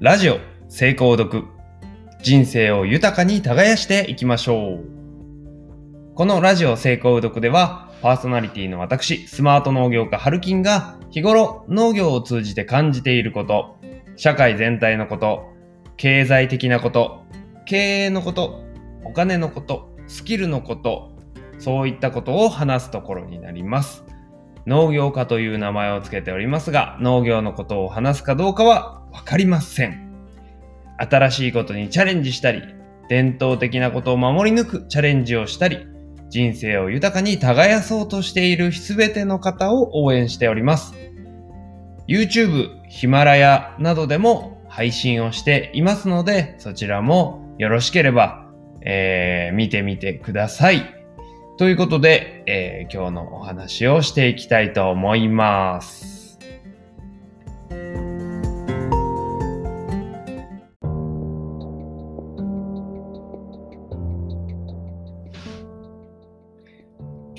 ラジオ成功読。人生を豊かに耕していきましょう。このラジオ成功読ではパーソナリティの私スマート農業家ハルキンが日頃農業を通じて感じていること社会全体のこと経済的なこと経営のことお金のことスキルのことそういったことを話すところになります。農業家という名前を付けておりますが、農業のことを話すかどうかはわかりません。新しいことにチャレンジしたり、伝統的なことを守り抜くチャレンジをしたり、人生を豊かに耕そうとしているすべての方を応援しております。YouTube、ヒマラヤなどでも配信をしていますので、そちらもよろしければ、えー、見てみてください。ということで、えー、今日のお話をしていきたいと思います。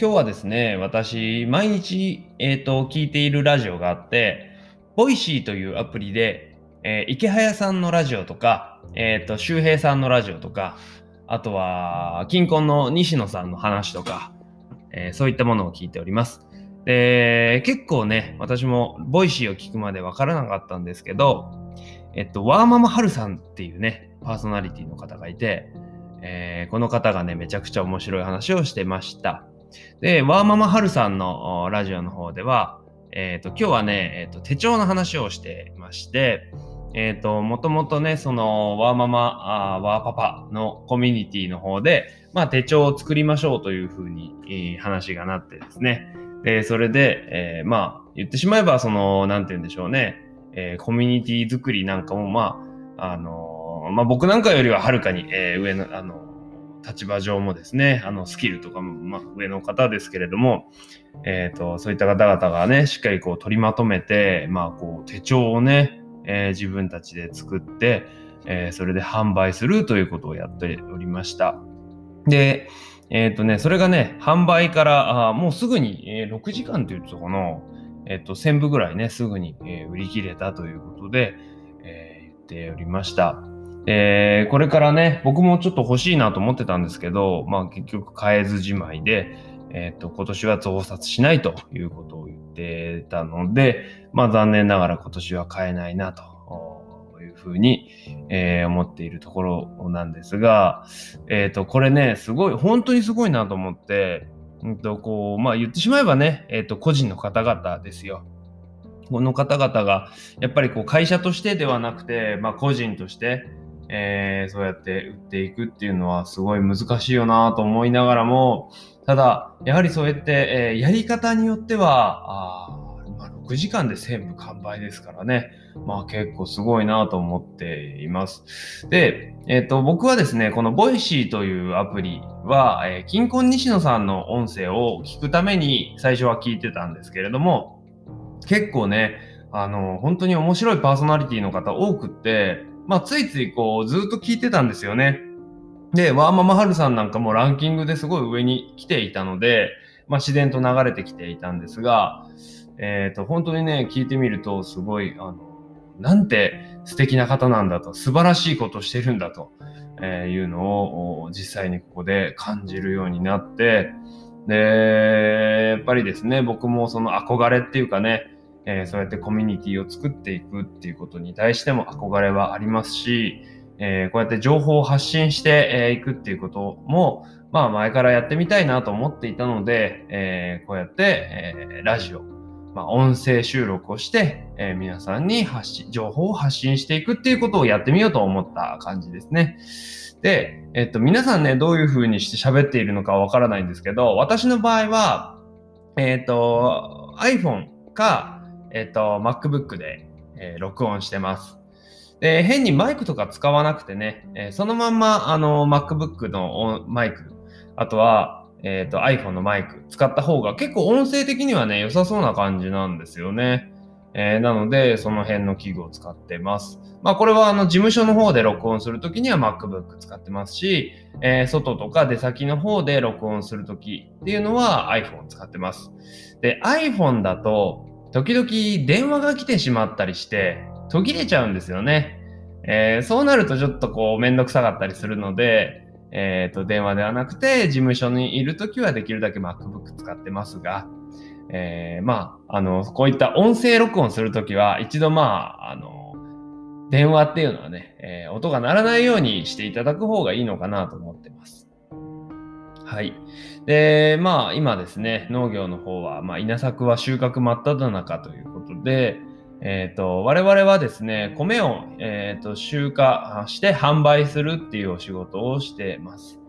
今日はですね、私、毎日、えっ、ー、と、聞いているラジオがあって、 Voicy というアプリで、えー、イケハヤさんのラジオとか、えっ、ー、と、周平さんのラジオとか、あとは、キンコンの西野さんの話とか、えー、そういったものを聞いております。で、結構ね、私も Voicy を聞くまでわからなかったんですけど、えっと、ワーママはるさんっていうね、パーソナリティの方がいて、えー、この方がね、めちゃくちゃ面白い話をしてました。で、ワーママハルさんのラジオの方では、えっ、ー、と、今日はね、え、ー、と、手帳の話をしてまして、えっ、ー、と、もともとね、その、ワーママ、あーワーパパのコミュニティの方で、まあ、手帳を作りましょうというふうに、えー、話がなってですね。で、それで、えー、まあ、言ってしまえば、その、なんて言うんでしょうね、えー、コミュニティ作りなんかも、まあ、あのまあ、僕なんかよりははるかに、えー、上の、あの立場上もですね、あの、スキルとかも、まあ、上の方ですけれども、えっ、と、そういった方々がね、しっかりこう取りまとめて、まあ、こう、手帳をね、えー、自分たちで作って、えー、それで販売するということをやっておりました。で、えっ、ー、とね、それがね、販売からあもうすぐに、えー、6時間って言ってたかな、えっ、と、1000部ぐらいね、すぐに、え売り切れたということで、え言っておりました。えこれからね、僕もちょっと欲しいなと思ってたんですけど、まあ結局買えずじまいで、えっ、と、今年は増刷しないということを言ってたので、まあ残念ながら今年は買えないなというふうに、えー、思っているところなんですが、えっ、ー、と、これね、すごい、本当にすごいなと思って、うんと、こう、まあ言ってしまえばね、えっ、と、個人の方々ですよ。この方々が、やっぱりこう会社としてではなくて、まあ個人として、えー、そうやって売っていくっていうのはすごい難しいよなと思いながらも、ただ、やはりそうやって、えー、やり方によっては、あ、6時間で全部完売ですからね。まあ結構すごいなと思っています。で、えっ、ー、と、僕はですね、この Voicy というアプリは、えー、キンコン西野さんの音声を聞くために最初は聞いてたんですけれども、結構ね、あの、本当に面白いパーソナリティの方多くって、まあついついこうずっと聞いてたんですよね。で、ワーママハルさんなんかもランキングですごい上に来ていたので、まあ自然と流れてきていたんですが、えっ、ー、と、本当にね、聞いてみると、すごい、あの、なんて素敵な方なんだと、素晴らしいことしてるんだと、えいうのを実際にここで感じるようになって、で、やっぱりですね、僕もその憧れっていうかね、えー、そうやってコミュニティを作っていくっていうことに対しても憧れはありますし、えー、こうやって情報を発信してい、えー、くっていうことも、まあ前からやってみたいなと思っていたので、えー、こうやって、え、ラジオ、まあ、音声収録をして、え、皆さんに発信、情報を発信していくっていうことをやってみようと思った感じですね。で、えっと、皆さんね、どういう風にして喋っているのかわからないんですけど、私の場合は、えっと、iPhone か、えっと、MacBook で、えー、録音してます。で、変にマイクとか使わなくてね、えー、そのまんま、あの、MacBook のマイク、あとは、えっ、ー、と iPhone のマイク使った方が結構音声的にはね、良さそうな感じなんですよね。えー、なので、その辺の器具を使ってます。まあ、これはあの事務所の方で録音するときには MacBook 使ってますし、えー、外とか出先の方で録音するときっていうのは iPhone 使ってます。で、iPhone だと、時々電話が来てしまったりして、途切れちゃうんですよね。えー、そうなるとちょっとこうめんどくさかったりするので、えっ、ー、と、電話ではなくて、事務所にいるときはできるだけ MacBook 使ってますが、えー、まあ、あの、こういった音声録音するときは、一度まあ、あの、電話っていうのはね、えー、音が鳴らないようにしていただく方がいいのかなと思ってます。はい。で、まあ、今ですね、農業の方は、まあ、稲作は収穫真っ只中ということで、えっ、ー、と、我々はですね、米を、えーと、集荷して販売するっていうお仕事をしてます。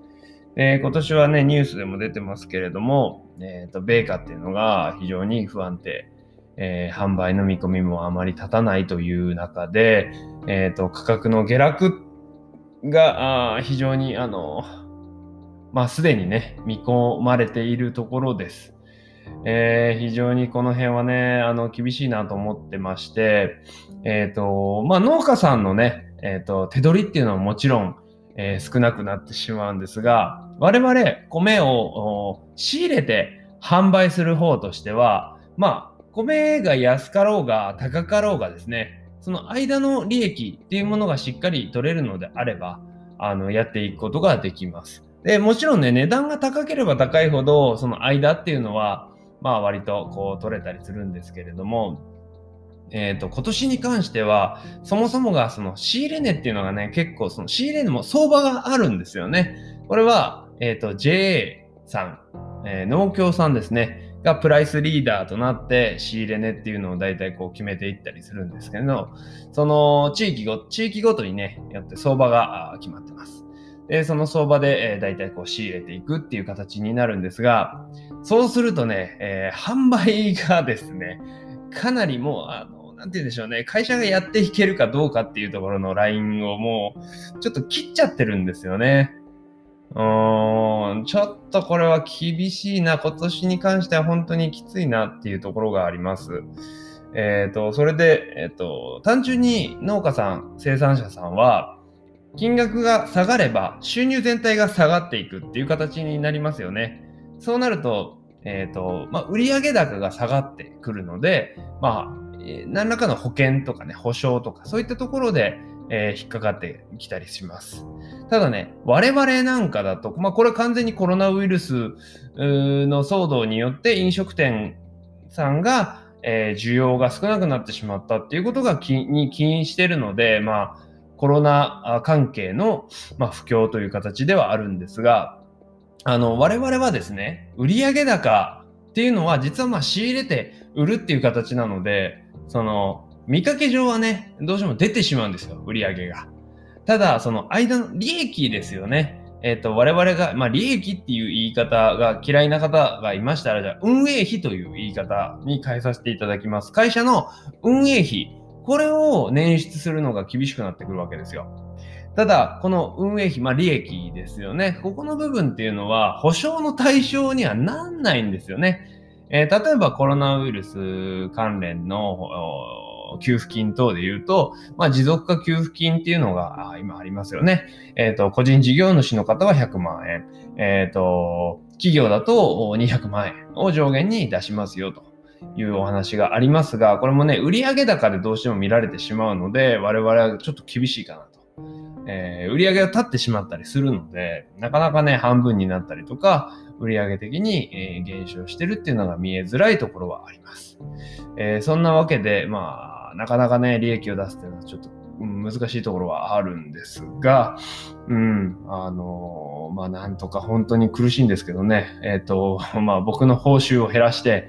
で今年はね、ニュースでも出てますけれども、えっ、ー、と、米価っていうのが非常に不安定、えー、販売の見込みもあまり立たないという中で、えっ、ー、と、価格の下落が非常に、あの、まあ、すでにね、見込まれているところです。えー、非常にこの辺はね、あの、厳しいなと思ってまして、えっ、ー、と、まあ、農家さんのね、えっ、ー、と、手取りっていうのはもちろん、え少なくなってしまうんですが、我々、米を仕入れて販売する方としては、まあ、米が安かろうが高かろうがですね、その間の利益っていうものがしっかり取れるのであれば、あの、やっていくことができます。で、もちろんね、値段が高ければ高いほど、その間っていうのは、まあ割とこう取れたりするんですけれども、えっ、ー、と、今年に関しては、そもそもがその仕入れ値っていうのがね、結構その仕入れ値も相場があるんですよね。これは、えっ、ー、と、JA さん、えー、農協さんですね、がプライスリーダーとなって仕入れ値っていうのを大体こう決めていったりするんですけど、その地域ご、地域ごとにね、よって相場が決まってます。で、その相場で、えー、大体こう仕入れていくっていう形になるんですが、そうするとね、えー、販売がですね、かなりもう、あの、なんて言うんでしょうね、会社がやっていけるかどうかっていうところのラインをもう、ちょっと切っちゃってるんですよね。うーん、ちょっとこれは厳しいな。今年に関しては本当にきついなっていうところがあります。えっ、ー、と、それで、えっ、と、単純に農家さん、生産者さんは、金額が下がれば収入全体が下がっていくっていう形になりますよね。そうなると、えっ、ー、と、まあ、売上高が下がってくるので、まあ、何らかの保険とかね、保証とか、そういったところで、えー、引っかかってきたりします。ただね、我々なんかだと、まあ、これ完全にコロナウイルスの騒動によって飲食店さんが、えー、需要が少なくなってしまったっていうことがきに起因してるので、まあ、コロナ関係の、まあ、不況という形ではあるんですが、あの、我々はですね、売上高っていうのは実はまあ仕入れて売るっていう形なので、その、見かけ上はね、どうしても出てしまうんですよ、売上が。ただ、その間の利益ですよね。えっ、ー、と、我々が、まあ、利益っていう言い方が嫌いな方がいましたら、じゃあ、運営費という言い方に変えさせていただきます。会社の運営費、これを捻出するのが厳しくなってくるわけですよ。ただ、この運営費、まあ利益ですよね。ここの部分っていうのは、保証の対象にはなんないんですよね。えー、例えばコロナウイルス関連の給付金等で言うと、まあ、持続化給付金っていうのが今ありますよね。えっ、ー、と、個人事業主の方は100万円。えっ、ー、と、企業だと200万円を上限に出しますよと。いうお話がありますが、これもね、売上高でどうしても見られてしまうので、我々はちょっと厳しいかなと。えー、売上が立ってしまったりするので、なかなかね、半分になったりとか、売上的に、えー、減少してるっていうのが見えづらいところはあります。えー、そんなわけで、まあ、なかなかね、利益を出すっていうのはちょっと難しいところはあるんですが、うん、あのまあ、なんとか本当に苦しいんですけどね、えっ、と、まあ、僕の報酬を減らして、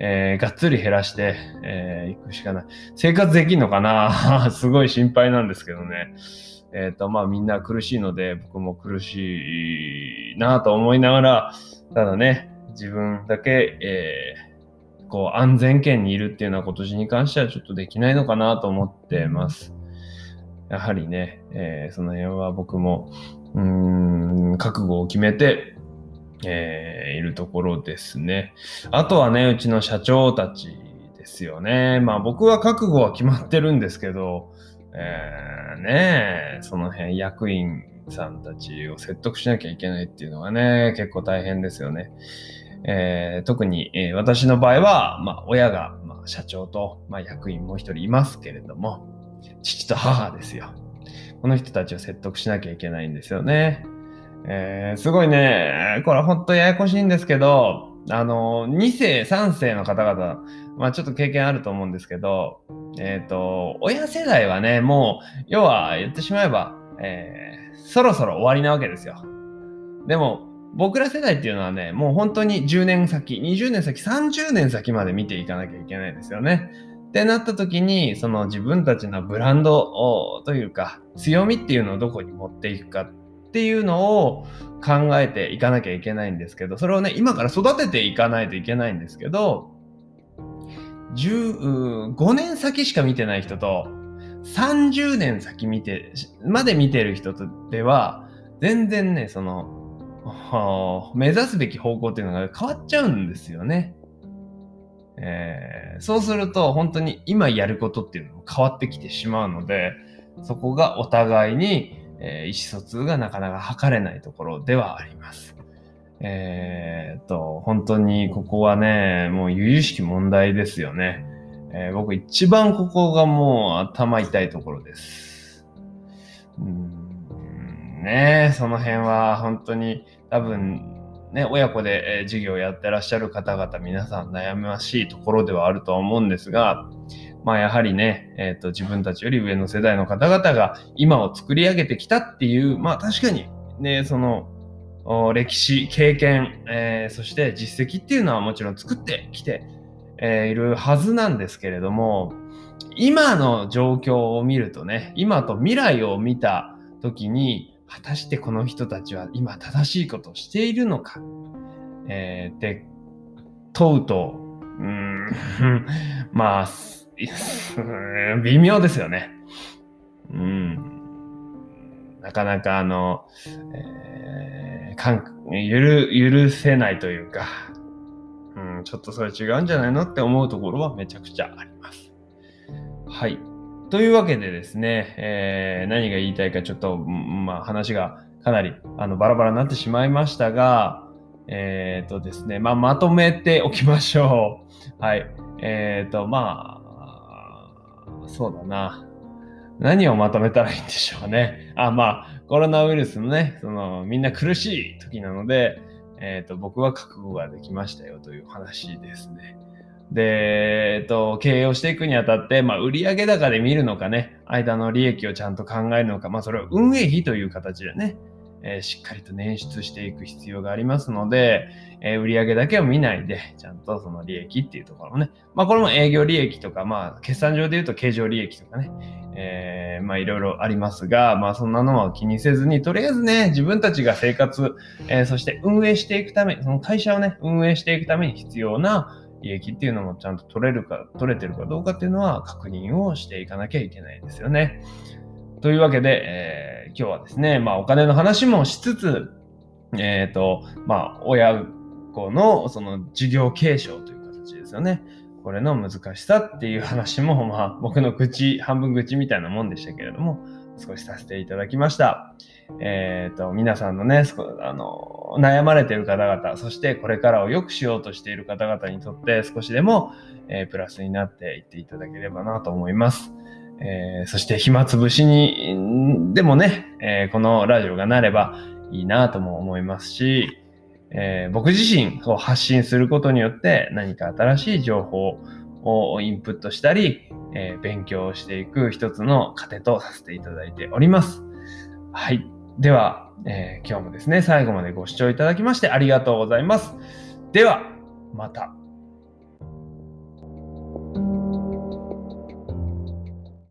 えー、がっつり減らして、えー、行くしかない。生活できんのかな？すごい心配なんですけどね。えっ、ー、と、まあみんな苦しいので、僕も苦しいなと思いながら、ただね、自分だけ、えー、こう安全圏にいるっていうような今年に関してはちょっとできないのかなと思ってます。やはりね、えー、その辺は僕も、うーん、覚悟を決めて、えー、いるところですね。あとはね、うちの社長たちですよね。まあ僕は覚悟は決まってるんですけど、えー、ねその辺役員さんたちを説得しなきゃいけないっていうのがね、結構大変ですよね。えー、特に、えー、私の場合は、まあ、親が、まあ、社長と、まあ、役員もう一人いますけれども、父と母ですよ。この人たちを説得しなきゃいけないんですよね。えー、すごいね、これ本当ややこしいんですけど、あの、2世、3世の方々、まあちょっと経験あると思うんですけど、えっ、ー、と、親世代はね、もう、要は言ってしまえば、えー、そろそろ終わりなわけですよ。でも、僕ら世代っていうのはね、もう本当に10年先、20年先、30年先まで見ていかなきゃいけないですよね。ってなった時に、その自分たちのブランドというか、強みっていうのをどこに持っていくかっていうのを考えていかなきゃいけないんですけど、それをね、今から育てていかないといけないんですけど、15年先しか見てない人と、30年先見て、まで見てる人とでは、全然ね、その、目指すべき方向っていうのが変わっちゃうんですよね。えー、そうすると本当に今やることっていうのも変わってきてしまうので、そこがお互いに、えー、意思疎通がなかなか図れないところではあります。えー、っと、本当にここはね、もう由々しき問題ですよね。えー、僕一番ここがもう頭痛いところです。うんねその辺は本当に多分ね、親子で、え授業をやってらっしゃる方々、皆さん悩ましいところではあるとは思うんですが、まあやはりね、えっ、ー、と、自分たちより上の世代の方々が今を作り上げてきたっていう、まあ確かにね、その、歴史、経験、えー、そして実績っていうのはもちろん作ってきて、えー、いるはずなんですけれども、今の状況を見るとね、今と未来を見た時に、果たしてこの人たちは今正しいことをしているのか、えー、で問うと、うん、まあ、微妙ですよね。うん。なかなかあの、えー、かん許許せないというか、うん、ちょっとそれ違うんじゃないのって思うところはめちゃくちゃあります。はい。というわけでですね、えー、何が言いたいかちょっと、まあ、話がかなりあのバラバラになってしまいましたが、えっ、ー、とですね、まあ、まとめておきましょう。はい。えっ、ー、と、まあ、そうだな。何をまとめたらいいんでしょうね。あ、まあ、コロナウイルスのね、その、みんな苦しい時なので、えっ、ー、と、僕は覚悟ができましたよという話ですね。で、えっと、経営をしていくにあたって、まあ、売上高で見るのかね、間の利益をちゃんと考えるのか、まあ、それを運営費という形でね、えー、しっかりと捻出していく必要がありますので、えー、売上だけを見ないで、ちゃんとその利益っていうところもね、まあ、これも営業利益とか、まあ、決算上で言うと経常利益とかね、えー、まあ、いろいろありますが、まあ、そんなのは気にせずに、とりあえずね、自分たちが生活、えー、そして運営していくため、その会社をね、運営していくために必要な、利益っていうのもちゃんと取れるか、取れてるかどうかっていうのは確認をしていかなきゃいけないですよね。というわけで、えー、今日はですね、まあお金の話もしつつ、えっ、ー、と、まあ親子のその事業継承という形ですよね。これの難しさっていう話も、まあ僕の口、半分口みたいなもんでしたけれども、少しさせていただきました。えっ、ー、と、皆さんのね、あの、悩まれている方々、そしてこれからを良くしようとしている方々にとって少しでも、えー、プラスになっていっていただければなと思います。えー、そして暇つぶしに、でもね、えー、このラジオがなればいいなとも思いますし、えー、僕自身を発信することによって何か新しい情報をインプットしたり、えー、勉強していく一つの糧とさせていただいております。はい。では、えー、今日もですね、最後までご視聴いただきましてありがとうございます。では、また。